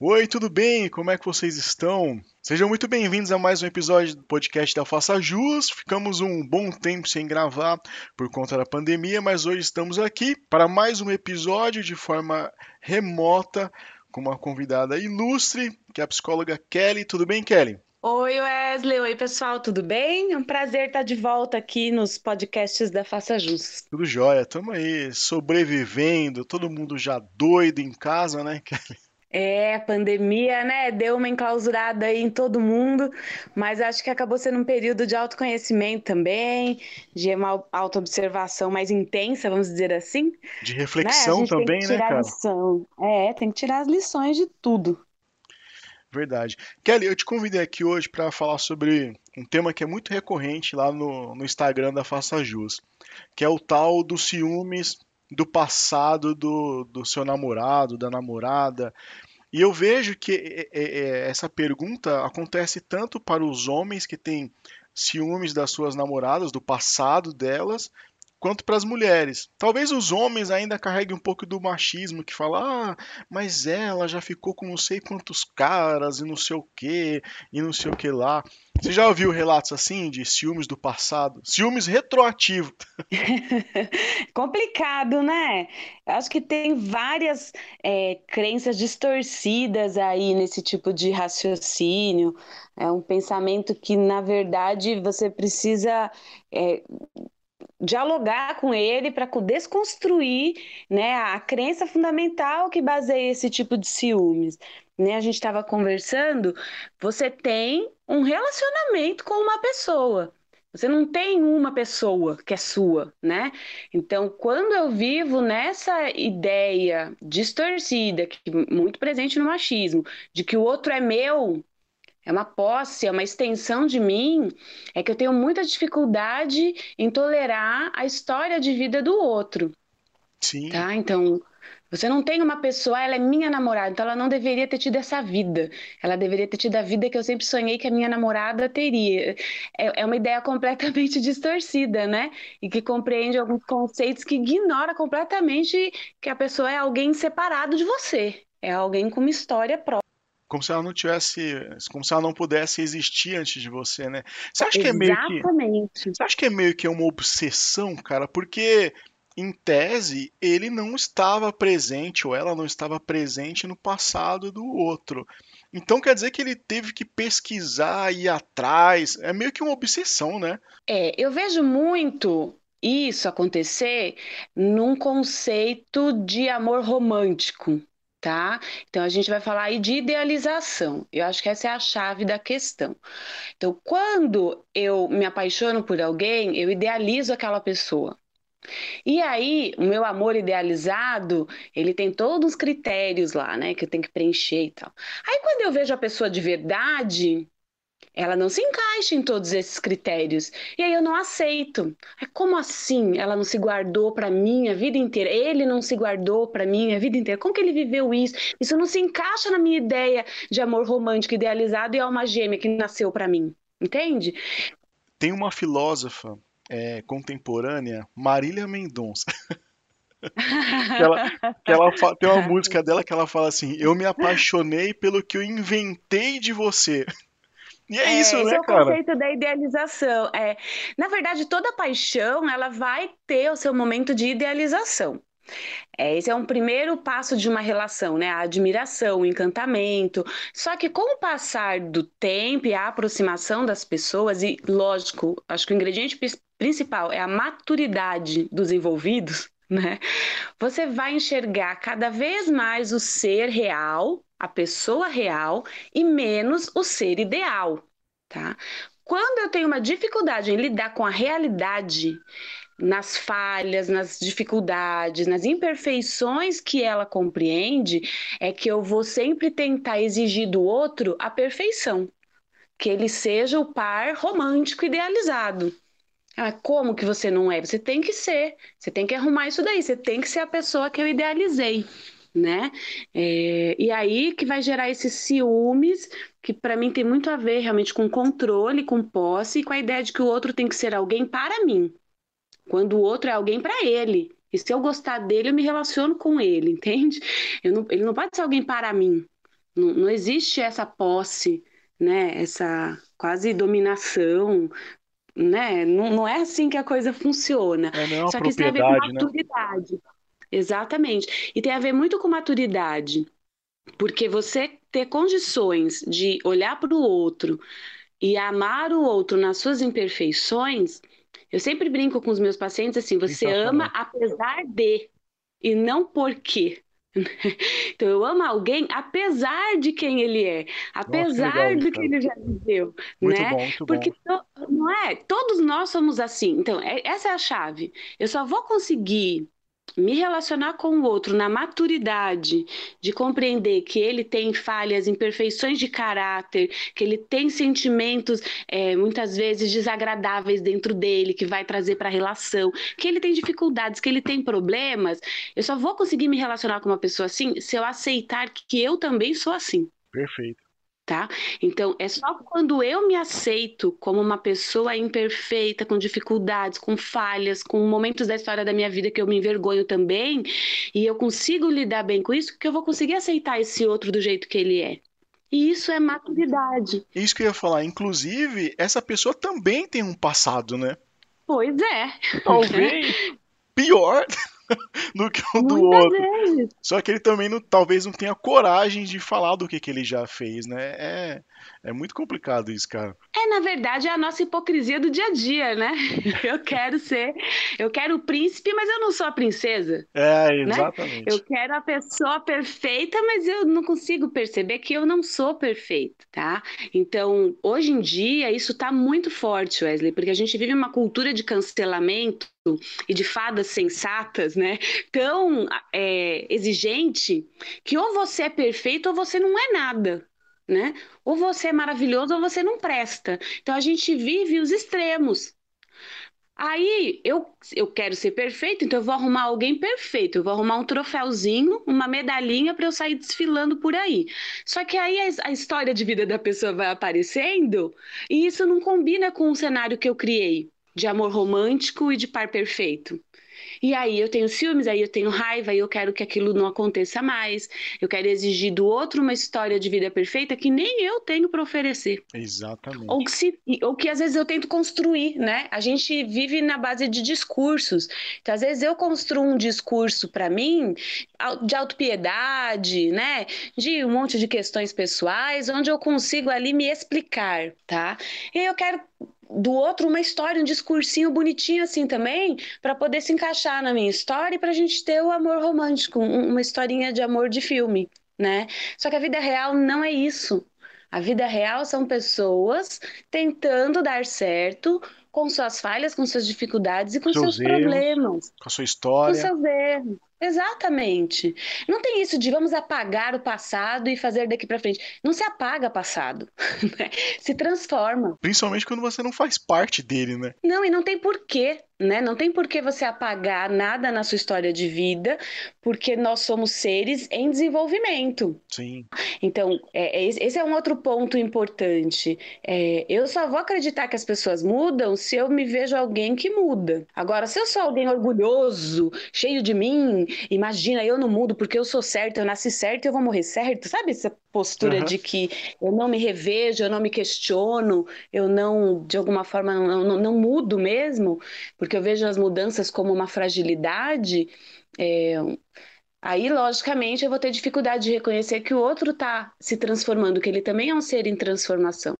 Oi, tudo bem? Como é que vocês estão? Sejam muito bem-vindos a mais um episódio do podcast da Faça Jus. Ficamos um bom tempo sem gravar por conta da pandemia, mas hoje estamos aqui para mais um episódio de forma remota com uma convidada ilustre, que é a psicóloga Kelly. Tudo bem, Kelly? Oi, Wesley. Oi, pessoal, tudo bem? É um prazer estar de volta aqui nos podcasts da Faça Jus. Tudo jóia, estamos aí sobrevivendo, todo mundo já doido em casa, né, Kelly? É, pandemia, né? Deu uma enclausurada aí em todo mundo, mas acho que acabou sendo um período de autoconhecimento também, de uma autoobservação mais intensa, vamos dizer assim. De reflexão né? também, né, cara? Lição. É, tem que tirar as lições de tudo. Verdade. Kelly, eu te convidei aqui hoje para falar sobre um tema que é muito recorrente lá no, no Instagram da Faça Jus, que é o tal dos ciúmes do passado do, do seu namorado, da namorada. E eu vejo que essa pergunta acontece tanto para os homens que têm ciúmes das suas namoradas, do passado delas, quanto para as mulheres. Talvez os homens ainda carreguem um pouco do machismo, que fala, ah, mas ela já ficou com não sei quantos caras e não sei o que, e não sei o que lá. Você já ouviu relatos assim de ciúmes do passado? Ciúmes retroativo. Complicado, né? Acho que tem várias é, crenças distorcidas aí nesse tipo de raciocínio. É um pensamento que, na verdade, você precisa é, dialogar com ele para desconstruir né, a crença fundamental que baseia esse tipo de ciúmes. Né, a gente estava conversando, você tem um relacionamento com uma pessoa. Você não tem uma pessoa que é sua, né? Então, quando eu vivo nessa ideia distorcida, que muito presente no machismo, de que o outro é meu, é uma posse, é uma extensão de mim, é que eu tenho muita dificuldade em tolerar a história de vida do outro. Sim. Tá? Então, você não tem uma pessoa, ela é minha namorada, então ela não deveria ter tido essa vida. Ela deveria ter tido a vida que eu sempre sonhei que a minha namorada teria. É, é uma ideia completamente distorcida, né? E que compreende alguns conceitos que ignora completamente que a pessoa é alguém separado de você. É alguém com uma história própria como se ela não tivesse, como se ela não pudesse existir antes de você, né? Você acha Exatamente. que é meio que, você acha que é meio que uma obsessão, cara? Porque em tese ele não estava presente ou ela não estava presente no passado do outro. Então quer dizer que ele teve que pesquisar e ir atrás. É meio que uma obsessão, né? É, eu vejo muito isso acontecer num conceito de amor romântico tá? Então a gente vai falar aí de idealização. Eu acho que essa é a chave da questão. Então, quando eu me apaixono por alguém, eu idealizo aquela pessoa. E aí, o meu amor idealizado, ele tem todos os critérios lá, né, que eu tenho que preencher e tal. Aí, quando eu vejo a pessoa de verdade, ela não se encaixa em todos esses critérios. E aí eu não aceito. É como assim ela não se guardou para mim a vida inteira? Ele não se guardou para mim a vida inteira. Como que ele viveu isso? Isso não se encaixa na minha ideia de amor romântico idealizado e alma gêmea que nasceu para mim. Entende? Tem uma filósofa é, contemporânea, Marília Mendonça. que ela, que ela tem uma música dela que ela fala assim: Eu me apaixonei pelo que eu inventei de você. E é, é isso, né, é o cara? conceito da idealização. É, na verdade, toda paixão ela vai ter o seu momento de idealização. É, esse é um primeiro passo de uma relação, né? A admiração, o encantamento. Só que com o passar do tempo e a aproximação das pessoas, e lógico, acho que o ingrediente principal é a maturidade dos envolvidos, né? Você vai enxergar cada vez mais o ser real a pessoa real e menos o ser ideal, tá? Quando eu tenho uma dificuldade em lidar com a realidade, nas falhas, nas dificuldades, nas imperfeições que ela compreende, é que eu vou sempre tentar exigir do outro a perfeição, que ele seja o par romântico idealizado. Ah, como que você não é? Você tem que ser, você tem que arrumar isso daí, você tem que ser a pessoa que eu idealizei né? É, e aí que vai gerar esses ciúmes, que para mim tem muito a ver realmente com controle, com posse e com a ideia de que o outro tem que ser alguém para mim, quando o outro é alguém para ele. E se eu gostar dele, eu me relaciono com ele, entende? Não, ele não pode ser alguém para mim. Não, não existe essa posse, né? Essa quase dominação, né? Não, não é assim que a coisa funciona. É, é Só que isso tem a ver com né? maturidade. Exatamente. E tem a ver muito com maturidade. Porque você ter condições de olhar para o outro e amar o outro nas suas imperfeições, eu sempre brinco com os meus pacientes assim: você ama apesar de, e não porque. Então, eu amo alguém apesar de quem ele é, Nossa, que legal apesar do que cara. ele já viveu, Muito né? bom, muito Porque, bom. não é? Todos nós somos assim. Então, é- essa é a chave. Eu só vou conseguir me relacionar com o outro na maturidade de compreender que ele tem falhas, imperfeições de caráter, que ele tem sentimentos é, muitas vezes desagradáveis dentro dele, que vai trazer para a relação, que ele tem dificuldades, que ele tem problemas. Eu só vou conseguir me relacionar com uma pessoa assim se eu aceitar que eu também sou assim. Perfeito. Tá? Então, é só quando eu me aceito como uma pessoa imperfeita, com dificuldades, com falhas, com momentos da história da minha vida que eu me envergonho também, e eu consigo lidar bem com isso, que eu vou conseguir aceitar esse outro do jeito que ele é. E isso é maturidade. Isso que eu ia falar. Inclusive, essa pessoa também tem um passado, né? Pois é, Talvez pior do que o do outro. Só que ele também não- talvez não tenha coragem de falar do que, que ele já fez, né? É, é muito complicado isso, cara. É, na verdade, é a nossa hipocrisia do dia a dia, né? Eu quero ser, eu quero o príncipe, mas eu não sou a princesa. É, né? exatamente. Eu quero a pessoa perfeita, mas eu não consigo perceber que eu não sou perfeita, tá? Então, hoje em dia, isso está muito forte, Wesley, porque a gente vive uma cultura de cancelamento e de fadas sensatas, né? Tão é, exigente que ou você é perfeito ou você não é nada. Né? Ou você é maravilhoso ou você não presta. Então a gente vive os extremos. Aí eu, eu quero ser perfeito, então eu vou arrumar alguém perfeito. Eu vou arrumar um troféuzinho, uma medalhinha para eu sair desfilando por aí. Só que aí a, a história de vida da pessoa vai aparecendo e isso não combina com o cenário que eu criei de amor romântico e de par perfeito. E aí eu tenho ciúmes, aí eu tenho raiva, aí eu quero que aquilo não aconteça mais. Eu quero exigir do outro uma história de vida perfeita que nem eu tenho para oferecer. Exatamente. Ou que, se, ou que às vezes eu tento construir, né? A gente vive na base de discursos. Então, às vezes eu construo um discurso para mim de autopiedade, né? De um monte de questões pessoais, onde eu consigo ali me explicar, tá? E eu quero do outro uma história, um discursinho bonitinho assim também, para poder se encaixar na minha história e para a gente ter o amor romântico, uma historinha de amor de filme, né? Só que a vida real não é isso. A vida real são pessoas tentando dar certo com suas falhas, com suas dificuldades e com seus, seus problemas. Com a sua história. Com seus erros. Exatamente. Não tem isso de vamos apagar o passado e fazer daqui para frente. Não se apaga passado, né? se transforma. Principalmente quando você não faz parte dele, né? Não, e não tem porquê, né? Não tem porquê você apagar nada na sua história de vida, porque nós somos seres em desenvolvimento. Sim. Então, é, esse é um outro ponto importante. É, eu só vou acreditar que as pessoas mudam se eu me vejo alguém que muda. Agora, se eu sou alguém orgulhoso, cheio de mim, imagina, eu não mudo porque eu sou certo, eu nasci certo e eu vou morrer certo. Sabe essa postura uhum. de que eu não me revejo, eu não me questiono, eu não, de alguma forma, não, não, não mudo mesmo, porque eu vejo as mudanças como uma fragilidade. É, Aí, logicamente, eu vou ter dificuldade de reconhecer que o outro está se transformando, que ele também é um ser em transformação.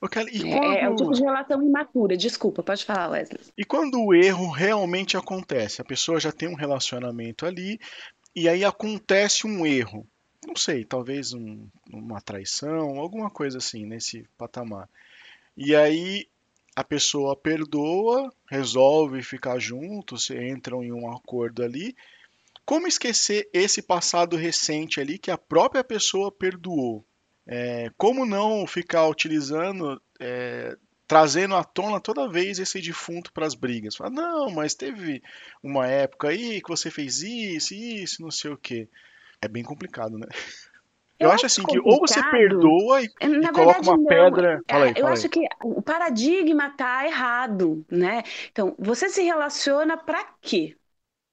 Okay, quando... é, é um tipo de relação imatura. Desculpa, pode falar, Wesley. E quando o erro realmente acontece, a pessoa já tem um relacionamento ali, e aí acontece um erro. Não sei, talvez um, uma traição, alguma coisa assim, nesse patamar. E aí a pessoa perdoa, resolve ficar juntos, entram em um acordo ali. Como esquecer esse passado recente ali que a própria pessoa perdoou? É, como não ficar utilizando, é, trazendo à tona toda vez esse defunto para as brigas? Fala, não, mas teve uma época aí que você fez isso, isso, não sei o que. É bem complicado, né? Eu, eu acho assim que ou você perdoa e, É, Na e coloca verdade, uma não. pedra. Fala aí, eu fala acho aí. que o paradigma tá errado, né? Então, você se relaciona para quê?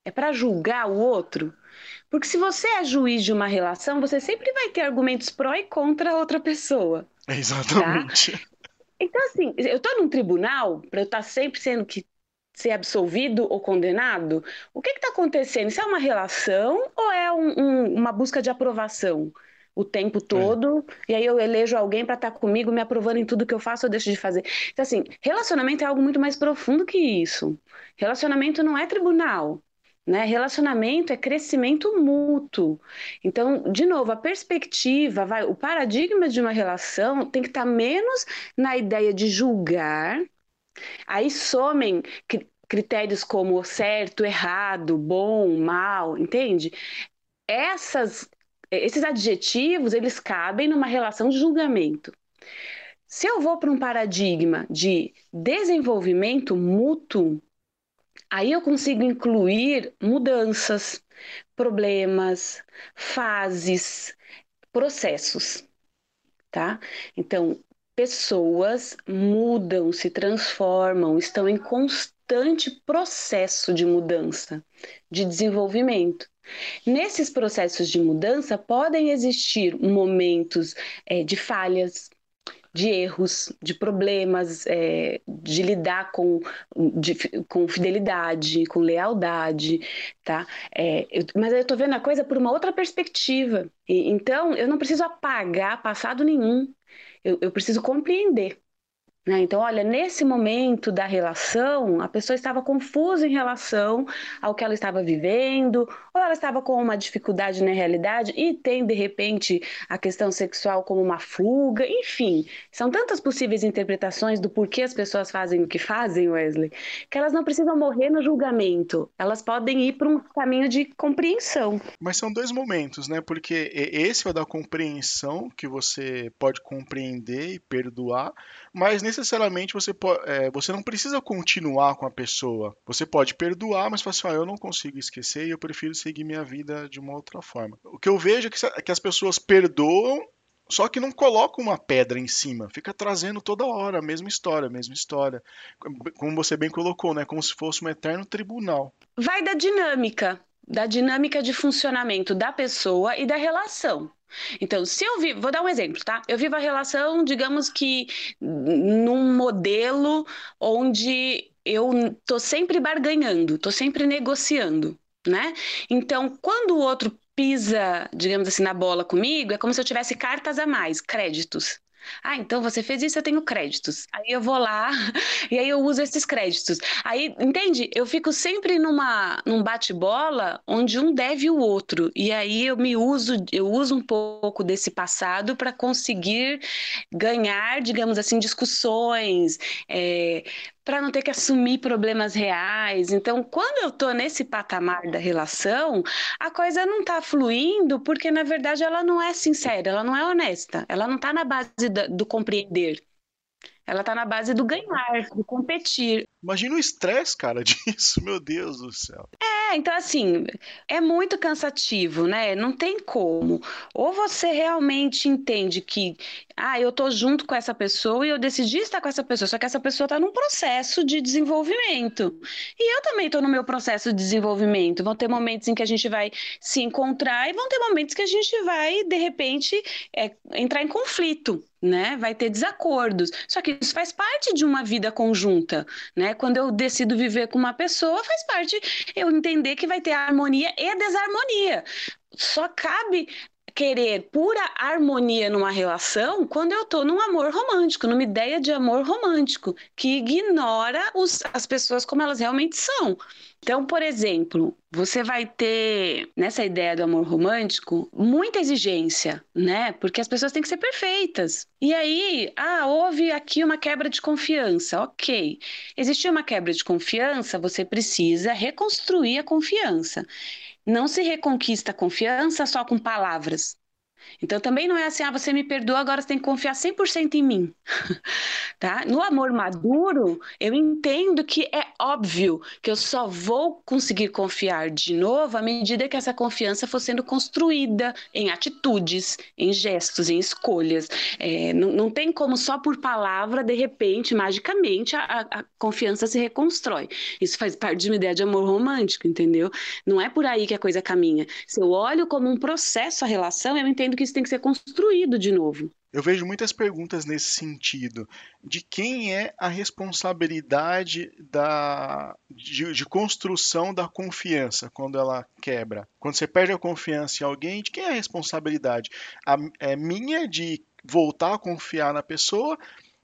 É para julgar o outro? Porque se você é juiz de uma relação, você sempre vai ter argumentos pró e contra a outra pessoa. Exatamente. Tá? Então, assim, eu estou num tribunal para eu estar tá sempre sendo que ser absolvido ou condenado? O que está acontecendo? Isso é uma relação ou é um, um, uma busca de aprovação? O tempo é. todo, é. e aí eu elejo alguém para estar tá comigo, me aprovando em tudo que eu faço ou deixo de fazer. Então, assim, relacionamento é algo muito mais profundo que isso. Relacionamento não é tribunal. Né? Relacionamento é crescimento mútuo. Então, de novo, a perspectiva, vai, o paradigma de uma relação tem que estar tá menos na ideia de julgar. Aí somem critérios como certo, errado, bom, mal, entende? Essas, esses adjetivos, eles cabem numa relação de julgamento. Se eu vou para um paradigma de desenvolvimento mútuo, Aí eu consigo incluir mudanças, problemas, fases, processos, tá? Então, pessoas mudam, se transformam, estão em constante processo de mudança, de desenvolvimento. Nesses processos de mudança podem existir momentos é, de falhas, de erros, de problemas, é, de lidar com, de, com fidelidade, com lealdade, tá? É, eu, mas eu estou vendo a coisa por uma outra perspectiva. E, então, eu não preciso apagar passado nenhum. Eu, eu preciso compreender. Né? Então, olha, nesse momento da relação, a pessoa estava confusa em relação ao que ela estava vivendo, ou ela estava com uma dificuldade na realidade e tem, de repente, a questão sexual como uma fuga, enfim, são tantas possíveis interpretações do porquê as pessoas fazem o que fazem, Wesley, que elas não precisam morrer no julgamento, elas podem ir para um caminho de compreensão. Mas são dois momentos, né? Porque esse é o da compreensão, que você pode compreender e perdoar, mas necessariamente você, pode, é, você não precisa continuar com a pessoa. Você pode perdoar, mas falar assim, ah, eu não consigo esquecer e eu prefiro seguir minha vida de uma outra forma. O que eu vejo é que, é que as pessoas perdoam, só que não colocam uma pedra em cima, fica trazendo toda hora a mesma história, a mesma história. Como você bem colocou, né? Como se fosse um eterno tribunal. Vai da dinâmica, da dinâmica de funcionamento da pessoa e da relação. Então, se eu vivo, vou dar um exemplo, tá? Eu vivo a relação, digamos que num modelo onde eu tô sempre barganhando, tô sempre negociando, né? Então, quando o outro pisa, digamos assim, na bola comigo, é como se eu tivesse cartas a mais, créditos. Ah, então você fez isso, eu tenho créditos. Aí eu vou lá e aí eu uso esses créditos. Aí, entende? Eu fico sempre numa num bate-bola onde um deve o outro. E aí eu me uso, eu uso um pouco desse passado para conseguir ganhar, digamos assim, discussões, é, para não ter que assumir problemas reais. Então, quando eu estou nesse patamar da relação, a coisa não está fluindo porque, na verdade, ela não é sincera, ela não é honesta, ela não está na base do compreender. Ela está na base do ganhar, do competir. Imagina o estresse, cara, disso, meu Deus do céu. É, então assim, é muito cansativo, né? Não tem como. Ou você realmente entende que, ah, eu tô junto com essa pessoa e eu decidi estar com essa pessoa, só que essa pessoa está num processo de desenvolvimento. E eu também estou no meu processo de desenvolvimento. Vão ter momentos em que a gente vai se encontrar e vão ter momentos que a gente vai, de repente, é, entrar em conflito né? Vai ter desacordos. Só que isso faz parte de uma vida conjunta, né? Quando eu decido viver com uma pessoa, faz parte eu entender que vai ter harmonia e desarmonia. Só cabe querer pura harmonia numa relação quando eu estou num amor romântico, numa ideia de amor romântico, que ignora os, as pessoas como elas realmente são. Então, por exemplo, você vai ter nessa ideia do amor romântico muita exigência, né? Porque as pessoas têm que ser perfeitas. E aí, ah, houve aqui uma quebra de confiança. Ok. Existiu uma quebra de confiança, você precisa reconstruir a confiança. Não se reconquista a confiança só com palavras. Então também não é assim, ah, você me perdoa, agora você tem que confiar 100% em mim. tá? No amor maduro, eu entendo que é óbvio que eu só vou conseguir confiar de novo à medida que essa confiança for sendo construída em atitudes, em gestos, em escolhas. É, não, não tem como só por palavra, de repente, magicamente, a, a confiança se reconstrói. Isso faz parte de uma ideia de amor romântico, entendeu? Não é por aí que a coisa caminha. Se eu olho como um processo a relação, eu entendo que isso tem que ser construído de novo. Eu vejo muitas perguntas nesse sentido. De quem é a responsabilidade da, de, de, construção da confiança quando ela quebra? Quando você perde a confiança em alguém, de quem é a responsabilidade? A, é minha de voltar a confiar na pessoa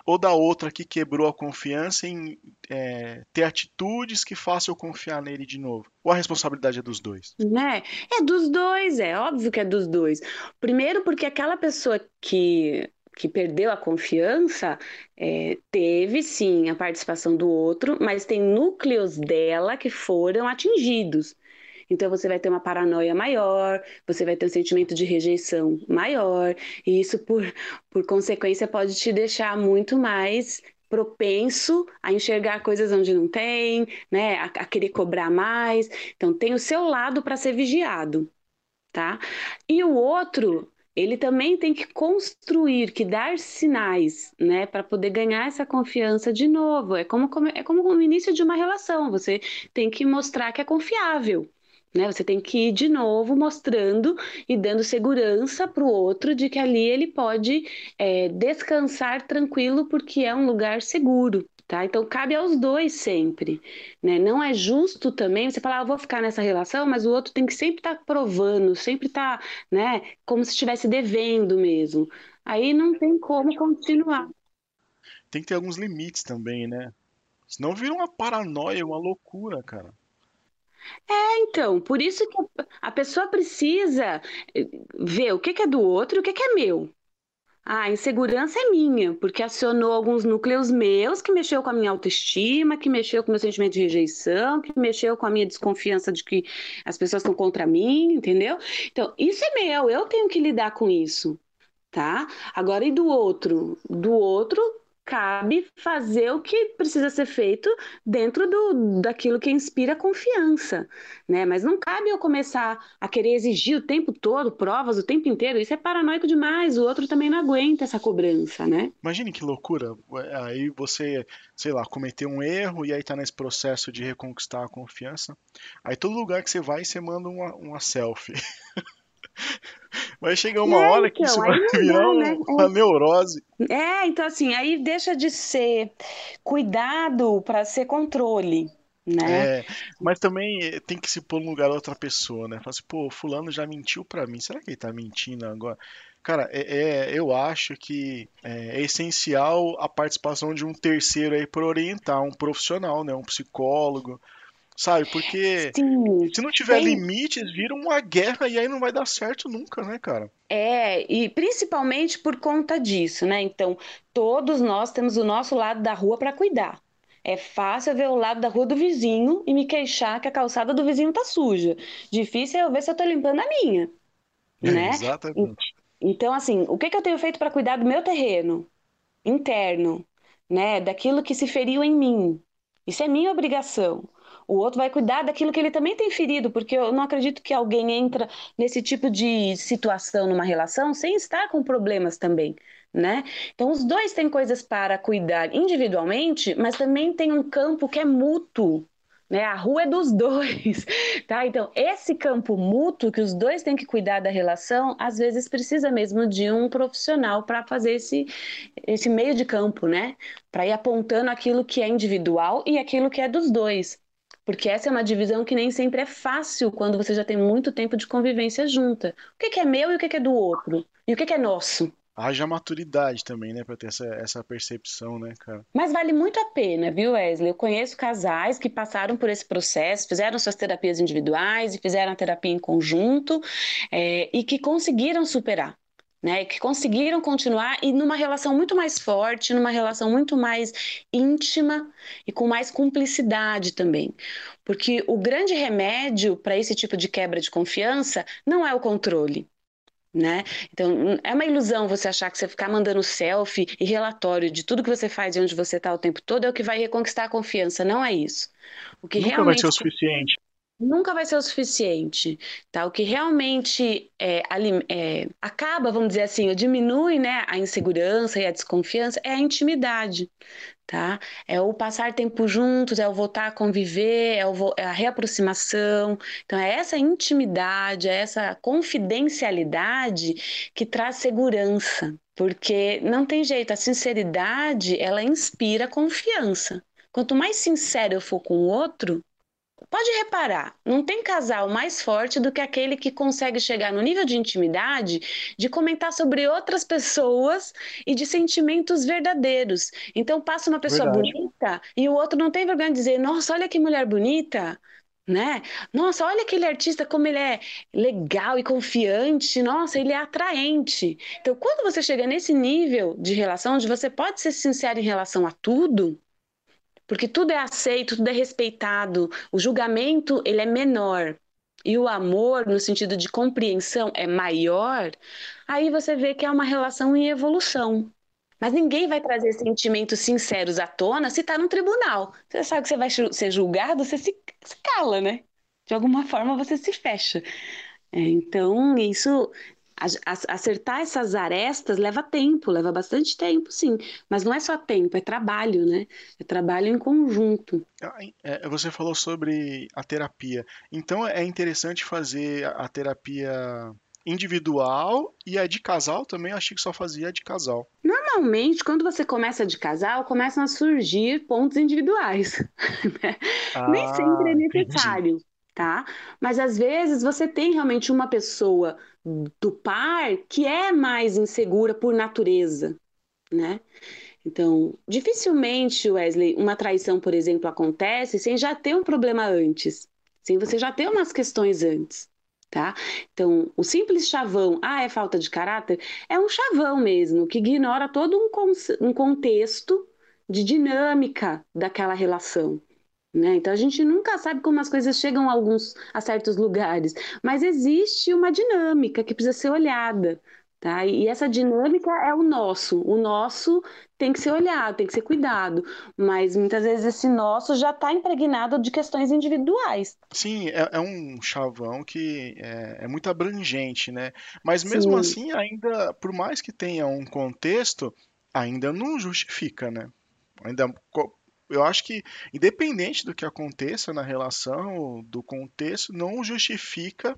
ou da outra que quebrou a confiança em é, ter atitudes que façam eu confiar nele de novo? Ou a responsabilidade é dos dois? Né? É dos dois, é óbvio que é dos dois. Primeiro, porque aquela pessoa que que perdeu a confiança, é, teve sim a participação do outro, mas tem núcleos dela que foram atingidos. Então você vai ter uma paranoia maior, você vai ter um sentimento de rejeição maior, e isso, por, por consequência, pode te deixar muito mais propenso a enxergar coisas onde não tem, né, a, a querer cobrar mais. Então tem o seu lado para ser vigiado, tá? E o outro ele também tem que construir, que dar sinais, né, para poder ganhar essa confiança de novo. É como, é como o início de uma relação, você tem que mostrar que é confiável. Né? Você tem que ir de novo mostrando e dando segurança para o outro de que ali ele pode é, descansar tranquilo porque é um lugar seguro. Tá? Então cabe aos dois sempre, né? Não é justo também você falar, ah, eu vou ficar nessa relação, mas o outro tem que sempre estar tá provando, sempre estar, tá, né, como se estivesse devendo mesmo. Aí não tem como continuar. Tem que ter alguns limites também, né? Senão vira uma paranoia, uma loucura, cara. É, então, por isso que a pessoa precisa eh, ver o que é do outro e o que que é meu. Ah, a insegurança é minha, porque acionou alguns núcleos meus que mexeu com a minha autoestima, que mexeu com o meu sentimento de rejeição, que mexeu com a minha desconfiança de que as pessoas estão contra mim, entendeu? Então, isso é meu, eu tenho que lidar com isso, tá? Agora, e do outro? Do outro, cabe fazer o que precisa ser feito dentro do, daquilo que inspira confiança, né? Mas não cabe eu começar a querer exigir o tempo todo provas o tempo inteiro. Isso é paranoico demais. O outro também não aguenta essa cobrança, né? Imagine que loucura. Aí você, sei lá, cometeu um erro e aí tá nesse processo de reconquistar a confiança. Aí todo lugar que você vai, você manda uma, uma selfie. Vai chegar uma é, hora que então, isso vai virar né? uma é. neurose. É, então assim, aí deixa de ser cuidado para ser controle. Né? É, mas também eh, tem que se pôr no lugar da outra pessoa, né? Fala assim, pô, fulano já mentiu para mim, será que ele tá mentindo agora? Cara, é, é eu acho que é, é, essencial a participação de um terceiro aí para orientar, um profissional, né? Um psicólogo, Sabe? Porque Sim, se não tiver tem... limites, vira uma guerra e aí não vai dar certo nunca, né, cara? É, e principalmente por conta disso, né? Então, todos nós temos o nosso lado da rua para cuidar. É fácil ver o lado da rua do vizinho e me queixar que a calçada do vizinho tá suja. Difícil é eu ver se eu tô limpando a minha, né? exatamente. Então, assim, o que, que eu tenho feito para cuidar do meu terreno interno, né? Daquilo que se feriu em mim. Isso é minha obrigação. O outro vai cuidar daquilo que ele também tem ferido, porque eu não acredito que alguém entra nesse tipo de situação numa relação sem estar com problemas também. Né? Então, os dois têm coisas para cuidar individualmente, mas também tem um campo que é mútuo, né? A rua é dos dois, tá? Então, esse campo mútuo que os dois têm que cuidar da relação, às vezes precisa mesmo de um profissional para fazer esse, esse meio de campo, né? Para ir apontando aquilo que é individual e aquilo que é dos dois. Porque essa é uma divisão que nem sempre é fácil quando você já tem muito tempo de convivência junta. O que, é meu e o que, é do outro? E o que, é nosso? Haja maturidade também, né, para ter essa, essa percepção, né, cara? Mas vale muito a pena, viu, Wesley? Eu conheço casais que passaram por esse processo, fizeram suas terapias individuais e fizeram a terapia em conjunto é, e que conseguiram superar né, que conseguiram continuar e numa relação muito mais forte, numa relação muito mais íntima e com mais cumplicidade também. Porque o grande remédio para esse tipo de quebra de confiança não é o controle. Né? Então, é uma ilusão você achar que você ficar mandando selfie e relatório de tudo que você faz e onde você está o tempo todo é o que vai reconquistar a confiança. Não é isso. O que Nunca realmente... vai ser o suficiente nunca vai ser o suficiente, tá? O que realmente é, é, acaba, vamos dizer assim, diminui, né, a insegurança e a desconfiança é a intimidade, tá? É o passar tempo juntos, é o voltar a conviver, é, o, é a reaproximação. Então, é essa intimidade, é essa confidencialidade que traz segurança, porque não tem jeito, a sinceridade, ela inspira confiança. Quanto mais sincero eu for com o outro, Pode reparar, não tem casal mais forte do que aquele que consegue chegar no nível de intimidade de comentar sobre outras pessoas e de sentimentos verdadeiros. Então passa uma pessoa Verdade. bonita e o outro não tem vergonha de dizer: "Nossa, olha que mulher bonita" né? Nossa, olha aquele artista como ele é legal e confiante, nossa, ele é atraente. Então, quando você chega nesse nível de relação onde você pode ser sincero em relação a tudo, porque tudo é aceito, tudo é respeitado, o julgamento ele é menor e o amor, no sentido de compreensão, é maior, aí você vê que é uma relação em evolução. Mas ninguém vai trazer sentimentos sinceros à tona se está no tribunal. Você sabe que você vai ser julgado, você se, se cala, né? De alguma forma você se fecha. É, então, isso acertar essas arestas leva tempo, leva bastante tempo, sim. Mas não é só tempo, é trabalho, né? É trabalho em conjunto. Ah, é, você falou sobre a terapia. Então é interessante fazer a terapia individual e a de casal também. Achei que só fazia a de casal. Normalmente, quando você começa de casal, começam a surgir pontos individuais. Né? Ah, Nem sempre é necessário. Entendi tá? Mas às vezes você tem realmente uma pessoa do par que é mais insegura por natureza, né? Então, dificilmente, Wesley, uma traição, por exemplo, acontece sem já ter um problema antes, sem você já ter umas questões antes, tá? Então, o simples chavão, ah, é falta de caráter, é um chavão mesmo, que ignora todo um, um contexto de dinâmica daquela relação. Né? Então a gente nunca sabe como as coisas chegam a alguns a certos lugares, mas existe uma dinâmica que precisa ser olhada, tá? E essa dinâmica é o nosso. O nosso tem que ser olhado, tem que ser cuidado, mas muitas vezes esse nosso já está impregnado de questões individuais. Sim, é, é um chavão que é, é, muito abrangente, né? Mas mesmo Sim. assim, ainda, por mais que tenha um contexto, ainda não justifica, né? Ainda eu acho que, independente do que aconteça na relação, do contexto, não justifica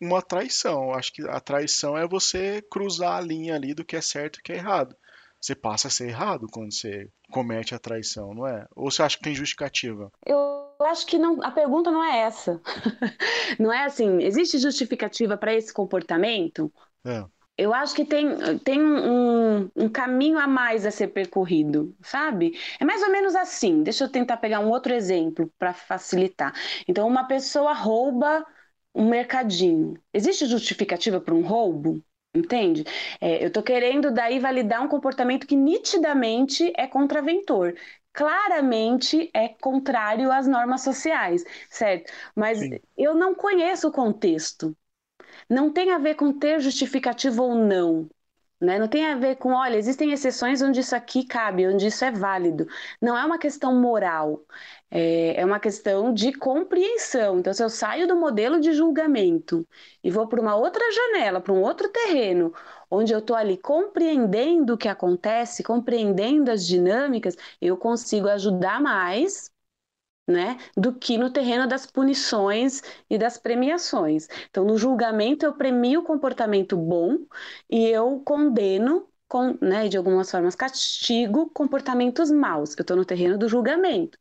uma traição. Eu acho que a traição é você cruzar a linha ali do que é certo e o que é errado. Você passa a ser errado quando você comete a traição, não é? Ou você acha que tem justificativa? Eu acho que não, a pergunta não é essa. não é assim, existe justificativa para esse comportamento? É eu acho que tem, tem um, um, caminho a mais a ser percorrido, sabe? É mais ou menos assim. Deixa eu tentar pegar um outro exemplo para facilitar. Então, uma pessoa rouba um mercadinho. Existe justificativa para um roubo? Entende? É, eu estou querendo daí validar um comportamento que nitidamente é contraventor claramente é contrário às normas sociais, certo? Mas Sim. eu não conheço o contexto não tem a ver com ter justificativa ou não. Né? Não tem a ver com, olha, existem exceções onde isso aqui cabe, onde isso é válido. Não é uma questão moral, é, é uma questão de compreensão. Então, se eu saio do modelo de julgamento e vou para uma outra janela, para um outro terreno, onde eu estou ali compreendendo o que acontece, compreendendo as dinâmicas, eu consigo ajudar mais né, do que no terreno das punições e das premiações. Então, no julgamento, eu premio o comportamento bom e eu condeno, com, né, de algumas formas, castigo comportamentos maus. Eu estou no terreno do julgamento.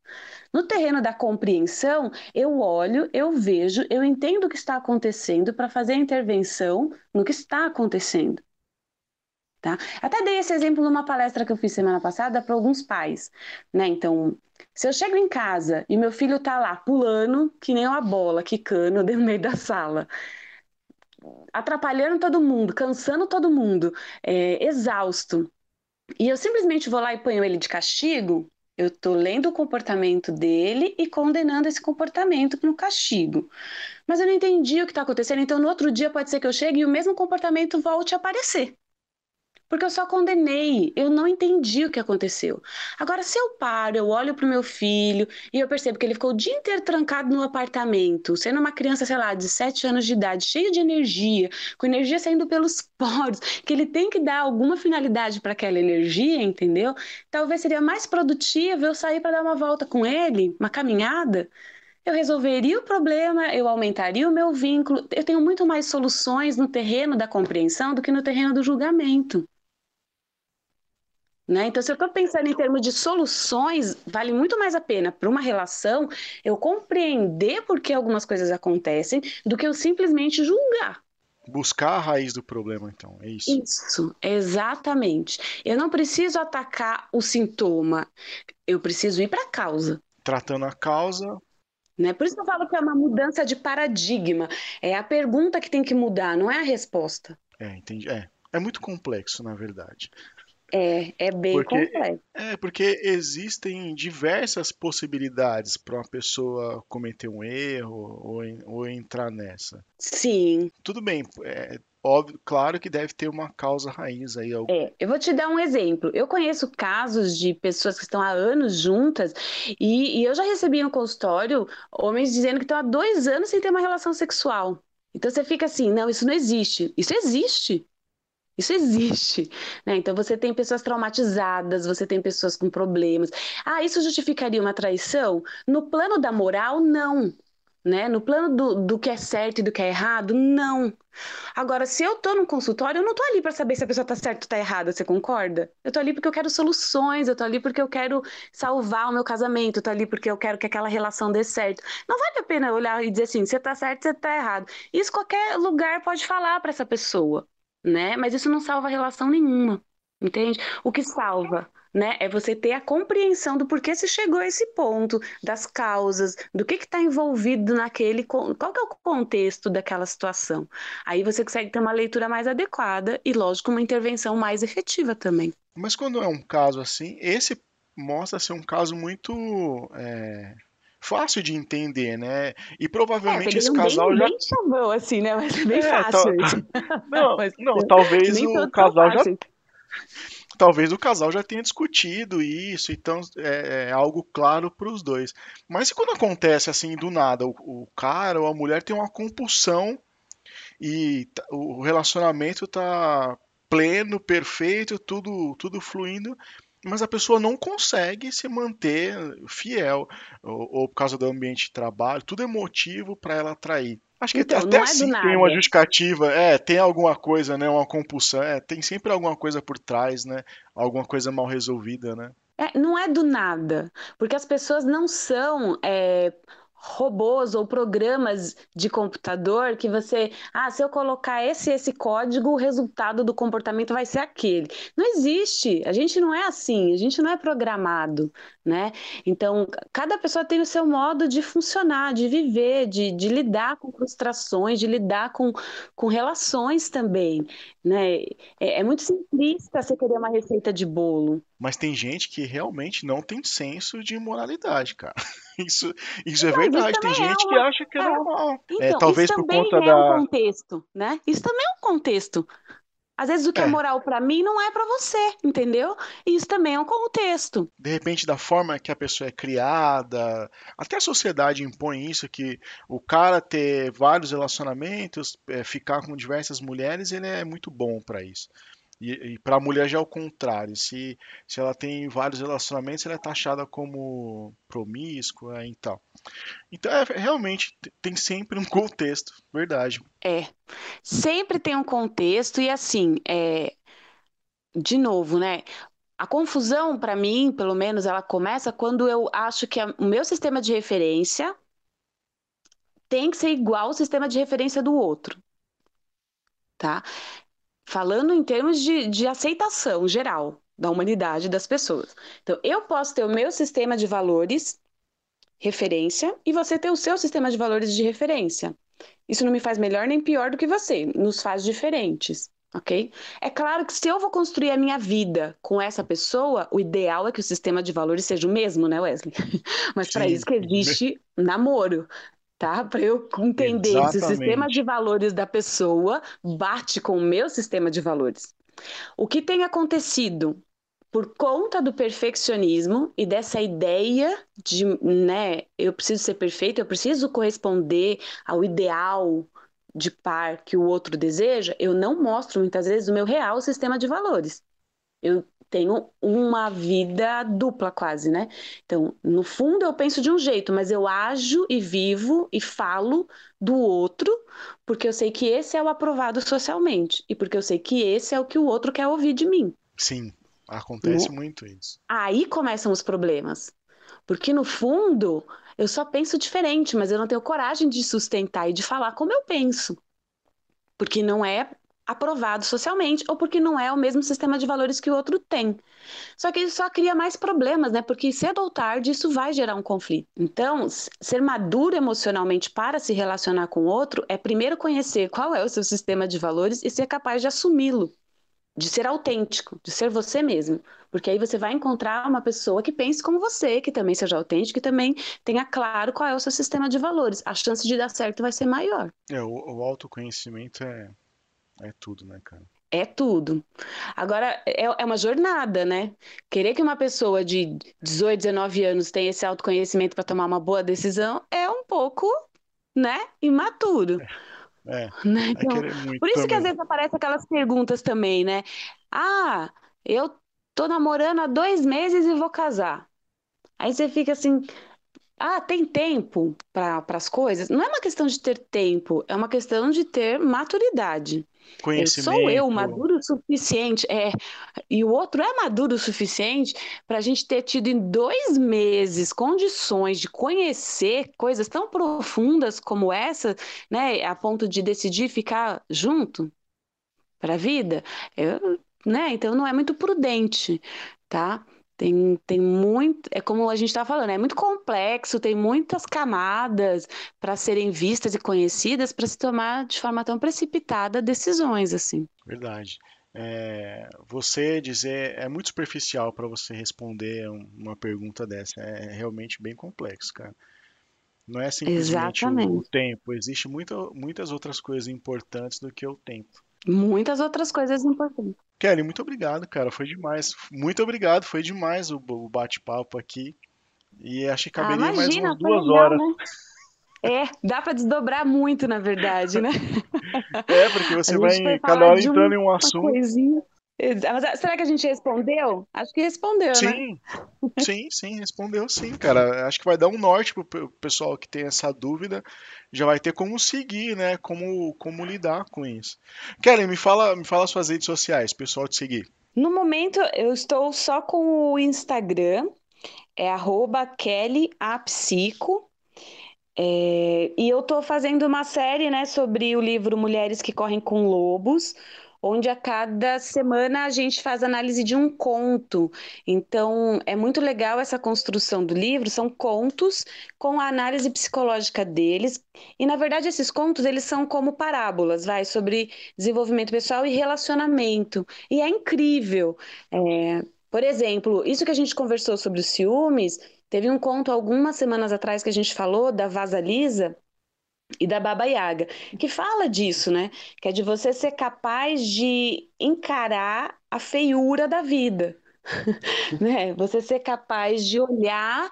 No terreno da compreensão, eu olho, eu vejo, eu entendo o que está acontecendo para fazer a intervenção no que está acontecendo. Tá? Até dei esse exemplo numa palestra que eu fiz semana passada para alguns pais. Né? Então, se eu chego em casa e meu filho está lá pulando, que nem uma bola, quicando do meio da sala, atrapalhando todo mundo, cansando todo mundo, é, exausto, e eu simplesmente vou lá e ponho ele de castigo, eu estou lendo o comportamento dele e condenando esse comportamento no castigo. Mas eu não entendi o que está acontecendo, então no outro dia pode ser que eu chegue e o mesmo comportamento volte a aparecer. Porque eu só condenei, eu não entendi o que aconteceu. Agora, se eu paro, eu olho para o meu filho e eu percebo que ele ficou o dia inteiro trancado no apartamento, sendo uma criança, sei lá, de 7 anos de idade, cheio de energia, com energia saindo pelos poros, que ele tem que dar alguma finalidade para aquela energia, entendeu? Talvez seria mais produtivo eu sair para dar uma volta com ele, uma caminhada, eu resolveria o problema, eu aumentaria o meu vínculo. Eu tenho muito mais soluções no terreno da compreensão do que no terreno do julgamento. Né? Então, se eu estou pensando em termos de soluções, vale muito mais a pena para uma relação eu compreender por que algumas coisas acontecem do que eu simplesmente julgar. Buscar a raiz do problema, então, é isso. Isso, exatamente. Eu não preciso atacar o sintoma, eu preciso ir para a causa. Tratando a causa. Né? Por isso que eu falo que é uma mudança de paradigma. É a pergunta que tem que mudar, não é a resposta. É, entendi. É, é muito complexo, na verdade. É, é bem Porque, complexo. é, porque existem diversas possibilidades para uma pessoa cometer um erro ou, ou entrar nessa. Sim, Tudo bem, é óbvio, claro que deve ter uma causa raiz aí. é. Eu vou te dar um exemplo. Eu conheço casos de pessoas que estão há anos juntas e, e eu já recebi no consultório homens dizendo que estão há dois anos sem ter uma relação sexual. Então você fica assim, não, isso não existe. Isso existe. Isso existe, né? Então você tem pessoas traumatizadas, você tem pessoas com problemas. Ah, isso justificaria uma traição? No plano da moral, não. Né? No plano do, do que é certo e do que é errado, não. Agora, se eu tô no consultório, eu não tô ali para saber se a pessoa tá certa ou tá errada, você concorda? Eu tô ali porque eu quero soluções, eu tô ali porque eu quero salvar o meu casamento, eu tô ali porque eu quero que aquela relação dê certo. Não vale a pena olhar e dizer assim, você tá certo, você tá errado. Isso qualquer lugar pode falar para essa pessoa né? Mas isso não salva relação nenhuma, entende? O que salva, né, é você ter a compreensão do porquê se chegou a esse ponto, das causas, do que está envolvido naquele, qual que é o contexto daquela situação. Aí você consegue ter uma leitura mais adequada e, lógico, uma intervenção mais efetiva também. Mas quando é um caso assim, esse mostra ser um caso muito é, fácil de entender, né? E É, provavelmente peguei esse casal bem, já. bem chavão, assim, né? Mas é bem É, fácil isso. Não, Mas não, talvez o casal já talvez o casal já tenha discutido isso, então é, é algo claro para os dois. Mas e quando acontece assim do nada, o, o cara ou a mulher tem uma compulsão e tá- o relacionamento tá pleno, perfeito, tudo, tudo fluindo, mas a pessoa não consegue se manter fiel, ou, ou por causa do ambiente de trabalho, tudo é motivo para ela trair. Acho que Então, até é assim tem uma justificativa, é, tem alguma coisa, né, uma compulsão, é, tem sempre alguma coisa por trás, né, alguma coisa mal resolvida, né? É, não é do nada, porque as pessoas não são é, robôs ou programas de computador que você, ah, se eu colocar esse esse código, o resultado do comportamento vai ser aquele. Não existe. A gente não é assim, a gente não é programado, né? Então, cada pessoa tem o seu modo de funcionar, de viver, de, de lidar com frustrações, de lidar com, com relações também, né? É, é muito simplista você querer uma receita de bolo. Mas tem gente que realmente não tem senso de moralidade, cara. Isso, isso é isso verdade. Tem também é gente que uma. acha que é é. normal. É, Então, talvez isso por também conta é um da. contexto, né? Isso também é um contexto. Às vezes o que é É, moral para mim não é para você, entendeu? Isso também é um contexto. de repente, da forma que a pessoa é criada, até a sociedade impõe isso, que o cara ter vários relacionamentos, é, ficar com diversas mulheres, ele é muito bom pra isso. E, e para a mulher já é o contrário. Se, se ela tem vários relacionamentos, ela é taxada como promíscua e tal. Então, é, realmente, tem sempre um contexto, verdade. É. Sempre tem um contexto e assim, é, de novo, né? A confusão para mim, pelo menos, ela começa quando eu acho que a- o meu sistema de referência tem que ser igual ao sistema de referência do outro, tá? Falando em termos de, de aceitação geral da humanidade das pessoas. Então, eu posso ter o meu sistema de valores, referência, e você ter o seu sistema de valores de referência. Isso não me faz melhor nem pior do que você, nos faz diferentes, ok? É claro que se eu vou construir a minha vida com essa pessoa, o ideal é que o sistema de valores seja o mesmo, né, Wesley? Mas para isso que existe namoro. Tá? Para eu entender Exatamente. se o sistema de valores da pessoa bate com o meu sistema de valores. O que tem acontecido por conta do perfeccionismo e dessa ideia de, né, eu preciso ser perfeito, eu preciso corresponder ao ideal de par que o outro deseja, eu não mostro muitas vezes o meu real sistema de valores. Eu tenho uma vida dupla quase, né? Então, no fundo eu penso de um jeito, mas eu ajo e vivo e falo do outro, porque eu sei que esse é o aprovado socialmente e porque eu sei que esse é o que o outro quer ouvir de mim. Sim, acontece muito isso. Aí começam os problemas. Porque no fundo, eu só penso diferente, mas eu não tenho coragem de sustentar e de falar como eu penso. Porque não é aprovado socialmente ou porque não é o mesmo sistema de valores que o outro tem. Só que isso só cria mais problemas, né? Porque cedo ou tarde isso vai gerar um conflito. Então, ser maduro emocionalmente para se relacionar com o outro é primeiro conhecer qual é o seu sistema de valores e ser capaz de assumi-lo, de ser autêntico, de ser você mesmo. Porque aí você vai encontrar uma pessoa que pense como você, que também seja autêntico, que também tenha claro qual é o seu sistema de valores. A chance de dar certo vai ser maior. É, o, o autoconhecimento é é tudo, né, cara? É tudo. Agora, é, é uma jornada, né? Querer que uma pessoa de 18, 19 anos tenha esse autoconhecimento para tomar uma boa decisão é um pouco, né, imaturo. É, é, né? então, por isso também. que às vezes aparecem aquelas perguntas também, né? Ah, eu tô namorando há dois meses e vou casar. Aí você fica assim, ah, tem tempo para as coisas? Não é uma questão de ter tempo, é uma questão de ter maturidade. Sou eu maduro o suficiente, é, e o outro é maduro o suficiente para a gente ter tido em dois meses condições de conhecer coisas tão profundas como essa, né, a ponto de decidir ficar junto para a vida. Eu, né, então não é muito prudente, tá? Tem, tem muito, é como a gente está falando, é muito complexo, tem muitas camadas para serem vistas e conhecidas para se tomar de forma tão precipitada decisões assim. Verdade. É, você dizer é muito superficial para você responder uma pergunta dessa. É realmente bem complexo, cara. Não é simplesmente o, o, tempo. Existe muito, muitas outras coisas importantes do que o tempo. Muitas outras coisas importantes. Kelly, muito obrigado, cara. Foi demais. Muito obrigado. Foi demais o, o bate-papo aqui. E acho que ah, caberia ah, imagina, mais umas duas legal, horas. Né? É, dá para desdobrar muito, na verdade, né? É, porque você vai cada hora entrando em um assunto. Coisinha. Mas será que a gente respondeu? Acho que respondeu, sim, né? Sim, sim, respondeu sim, cara. Acho que vai dar um norte pro pessoal que tem essa dúvida. Já vai ter como seguir, né? Como, como lidar com isso. Kelly, me fala, me fala suas redes sociais, pessoal te seguir. No momento, eu estou só com o Instagram, é arroba kellyapsico. É, e eu estou fazendo uma série né, sobre o livro Mulheres que Correm com Lobos onde a cada semana a gente faz análise de um conto. Então, é muito legal essa construção do livro, são contos com a análise psicológica deles. E na verdade, esses contos, eles são como parábolas, vai sobre desenvolvimento pessoal e relacionamento. E é incrível. É, por exemplo, isso que a gente conversou sobre os ciúmes, teve um conto algumas semanas atrás que a gente falou da Vaza Lisa, e da Baba Yaga, que fala disso, né? Que é de você ser capaz de encarar a feiura da vida, né? Você ser capaz de olhar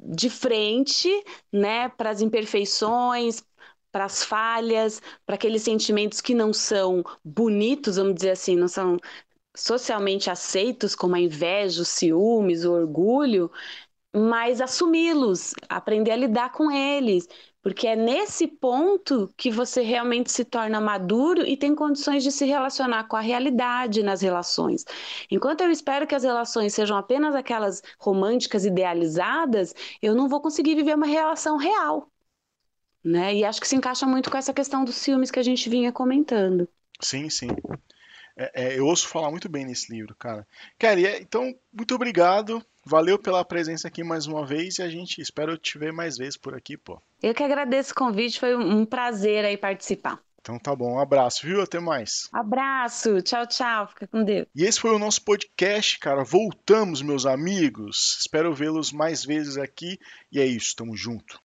de frente, né, para as imperfeições, para as falhas, para aqueles sentimentos que não são bonitos, vamos dizer assim, não são socialmente aceitos, como a inveja, os ciúmes, o orgulho, mas assumi-los, aprender a lidar com eles, porque é nesse ponto que você realmente se torna maduro e tem condições de se relacionar com a realidade nas relações. Enquanto eu espero que as relações sejam apenas aquelas românticas idealizadas, eu não vou conseguir viver uma relação real. Né? E acho que se encaixa muito com essa questão dos ciúmes que a gente vinha comentando. Sim, sim. É, é, eu ouço falar muito bem nesse livro, cara. Cara, então, muito obrigado. Valeu pela presença aqui mais uma vez e a gente espera te ver mais vezes por aqui, pô. Eu que agradeço o convite, foi um prazer aí participar. Então tá bom, um abraço, viu? Até mais. Abraço, tchau, tchau, fica com Deus. E esse foi o nosso podcast, cara. Voltamos, meus amigos. Espero vê-los mais vezes aqui. E é isso, tamo junto.